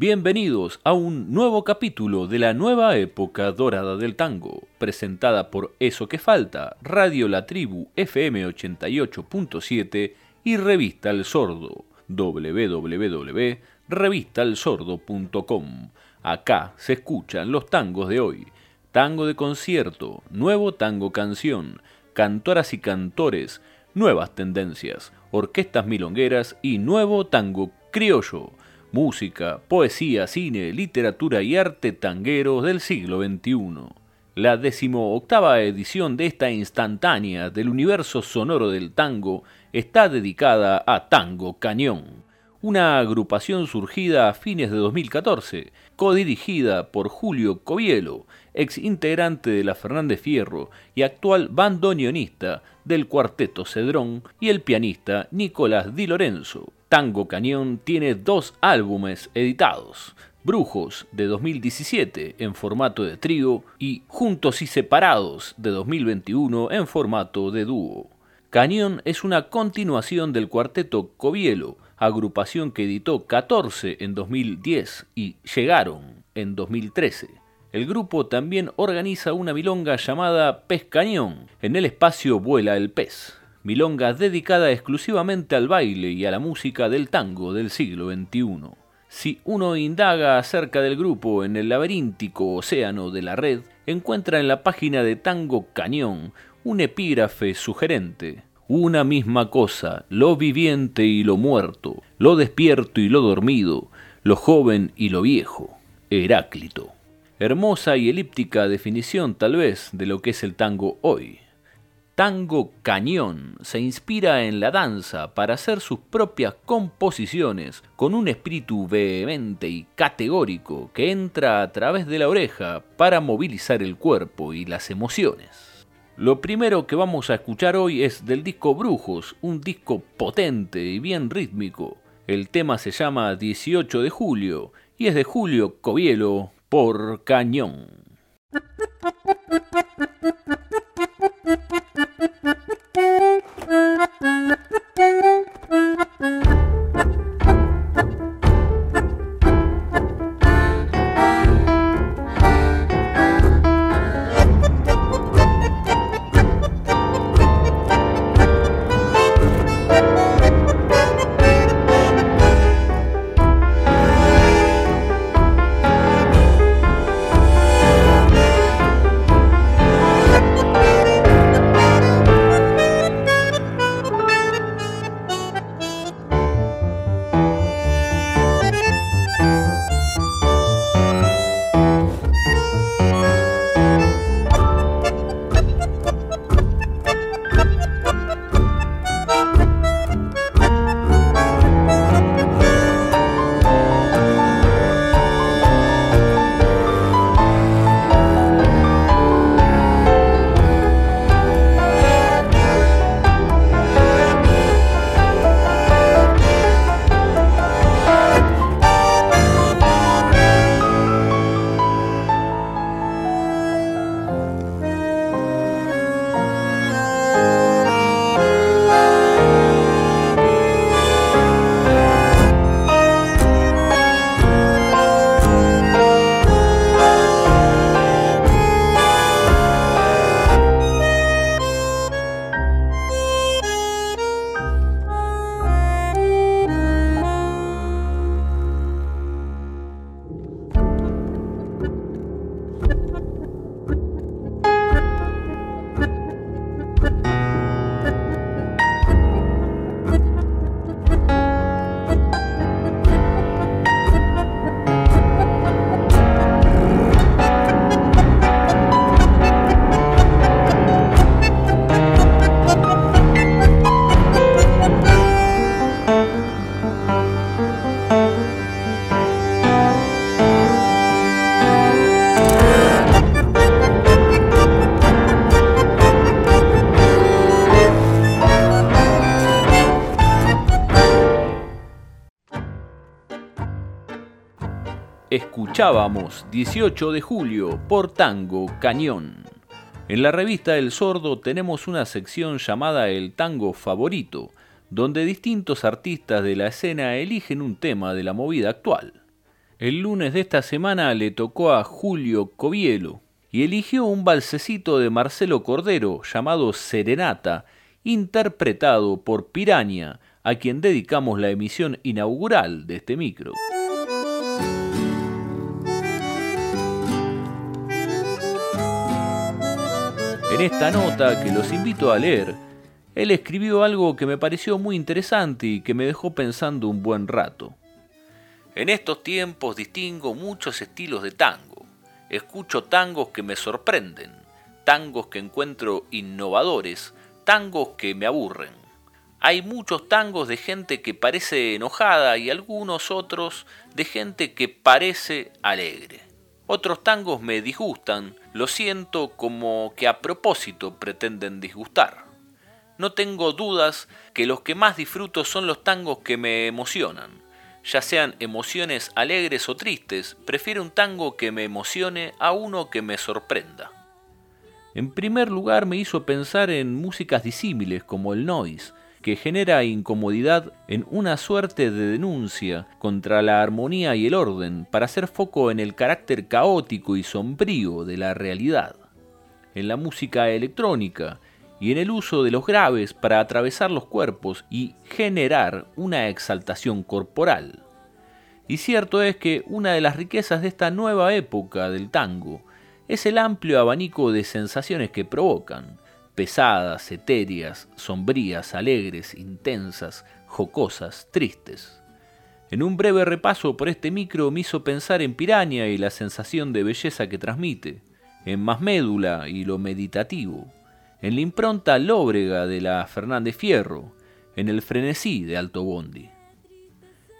Bienvenidos a un nuevo capítulo de la nueva época dorada del tango, presentada por Eso que Falta, Radio La Tribu FM 88.7 y Revista El Sordo, www.revistalsordo.com. Acá se escuchan los tangos de hoy, tango de concierto, nuevo tango canción, cantoras y cantores, nuevas tendencias, orquestas milongueras y nuevo tango criollo música, poesía, cine, literatura y arte tangueros del siglo XXI. La decimoctava edición de esta instantánea del universo sonoro del tango está dedicada a Tango Cañón, una agrupación surgida a fines de 2014, codirigida por Julio Covielo, ex integrante de la Fernández Fierro y actual bandoneonista del cuarteto Cedrón, y el pianista Nicolás Di Lorenzo. Tango Cañón tiene dos álbumes editados, Brujos de 2017 en formato de trío y Juntos y Separados de 2021 en formato de dúo. Cañón es una continuación del cuarteto Covielo, agrupación que editó 14 en 2010 y Llegaron en 2013. El grupo también organiza una milonga llamada Pez Cañón en el espacio Vuela el Pez milonga dedicada exclusivamente al baile y a la música del tango del siglo XXI. Si uno indaga acerca del grupo en el laberíntico océano de la red, encuentra en la página de Tango Cañón un epígrafe sugerente. Una misma cosa, lo viviente y lo muerto, lo despierto y lo dormido, lo joven y lo viejo. Heráclito. Hermosa y elíptica definición tal vez de lo que es el tango hoy. Tango Cañón se inspira en la danza para hacer sus propias composiciones con un espíritu vehemente y categórico que entra a través de la oreja para movilizar el cuerpo y las emociones. Lo primero que vamos a escuchar hoy es del disco Brujos, un disco potente y bien rítmico. El tema se llama 18 de julio y es de Julio Covielo por Cañón. Escuchábamos 18 de julio por Tango Cañón. En la revista El Sordo tenemos una sección llamada El Tango Favorito, donde distintos artistas de la escena eligen un tema de la movida actual. El lunes de esta semana le tocó a Julio Covielo y eligió un balsecito de Marcelo Cordero llamado Serenata, interpretado por Piraña, a quien dedicamos la emisión inaugural de este micro. En esta nota que los invito a leer, él escribió algo que me pareció muy interesante y que me dejó pensando un buen rato. En estos tiempos distingo muchos estilos de tango. Escucho tangos que me sorprenden, tangos que encuentro innovadores, tangos que me aburren. Hay muchos tangos de gente que parece enojada y algunos otros de gente que parece alegre. Otros tangos me disgustan, lo siento como que a propósito pretenden disgustar. No tengo dudas que los que más disfruto son los tangos que me emocionan. Ya sean emociones alegres o tristes, prefiero un tango que me emocione a uno que me sorprenda. En primer lugar me hizo pensar en músicas disímiles como el noise, que genera incomodidad en una suerte de denuncia contra la armonía y el orden para hacer foco en el carácter caótico y sombrío de la realidad, en la música electrónica y en el uso de los graves para atravesar los cuerpos y generar una exaltación corporal. Y cierto es que una de las riquezas de esta nueva época del tango es el amplio abanico de sensaciones que provocan, pesadas, etéreas, sombrías, alegres, intensas, jocosas, tristes. En un breve repaso por este micro me hizo pensar en Piraña y la sensación de belleza que transmite, en Más Médula y lo meditativo, en la impronta lóbrega de la Fernández Fierro, en el frenesí de Alto Bondi.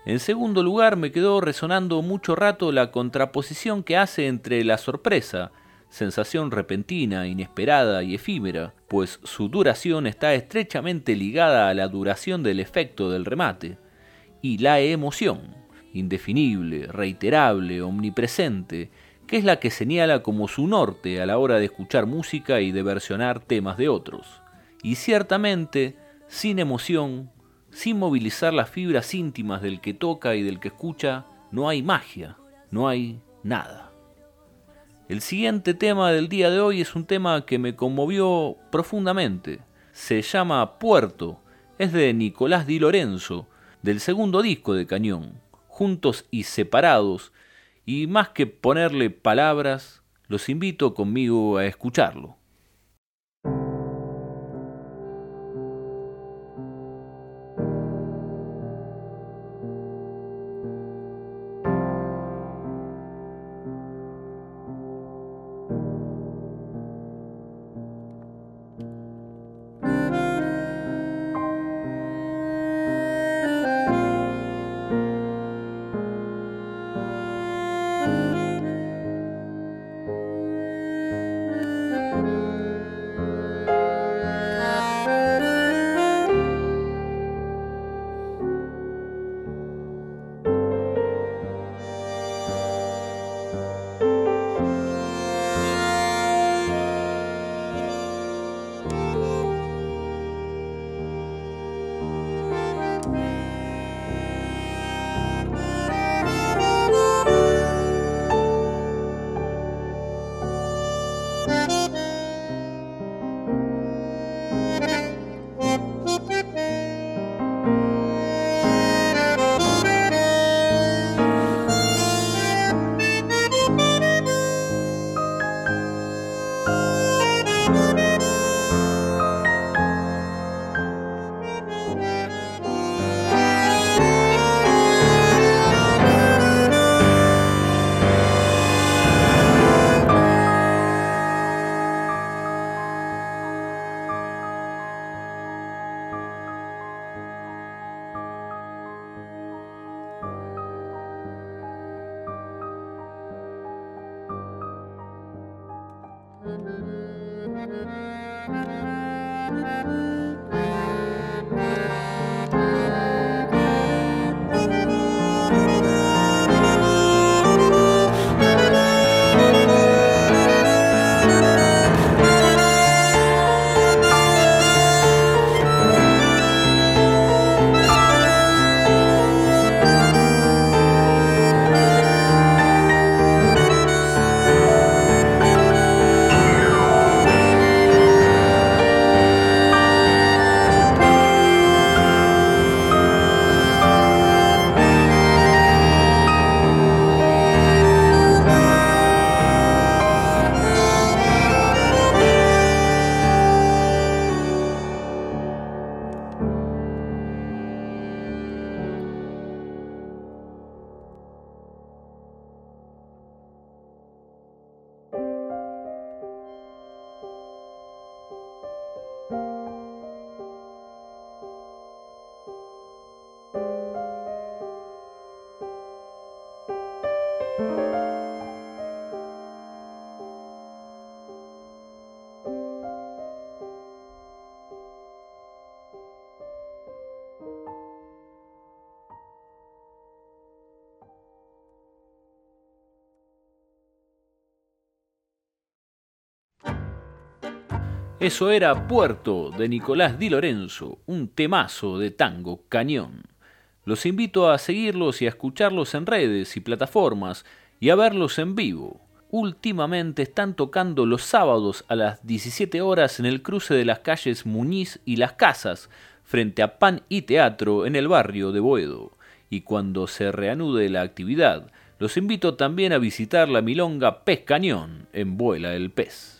En segundo lugar me quedó resonando mucho rato la contraposición que hace entre la sorpresa, sensación repentina, inesperada y efímera, pues su duración está estrechamente ligada a la duración del efecto del remate, y la emoción, indefinible, reiterable, omnipresente, que es la que señala como su norte a la hora de escuchar música y de versionar temas de otros. Y ciertamente, sin emoción, sin movilizar las fibras íntimas del que toca y del que escucha, no hay magia, no hay nada. El siguiente tema del día de hoy es un tema que me conmovió profundamente. Se llama Puerto. Es de Nicolás Di Lorenzo, del segundo disco de Cañón, Juntos y Separados, y más que ponerle palabras, los invito conmigo a escucharlo. Eso era Puerto de Nicolás Di Lorenzo, un temazo de tango cañón. Los invito a seguirlos y a escucharlos en redes y plataformas y a verlos en vivo. Últimamente están tocando los sábados a las 17 horas en el cruce de las calles Muñiz y Las Casas, frente a Pan y Teatro en el barrio de Boedo. Y cuando se reanude la actividad, los invito también a visitar la milonga Pez Cañón en Vuela el Pez.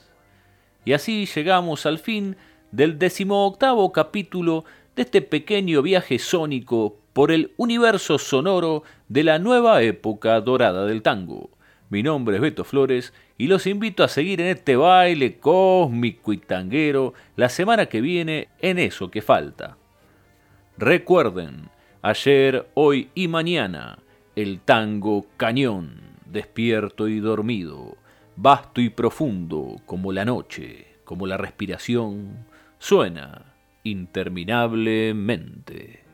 Y así llegamos al fin del decimoctavo capítulo de este pequeño viaje sónico por el universo sonoro de la nueva época dorada del tango. Mi nombre es Beto Flores y los invito a seguir en este baile cósmico y tanguero la semana que viene en eso que falta. Recuerden, ayer, hoy y mañana, el tango cañón, despierto y dormido vasto y profundo como la noche, como la respiración, suena interminablemente.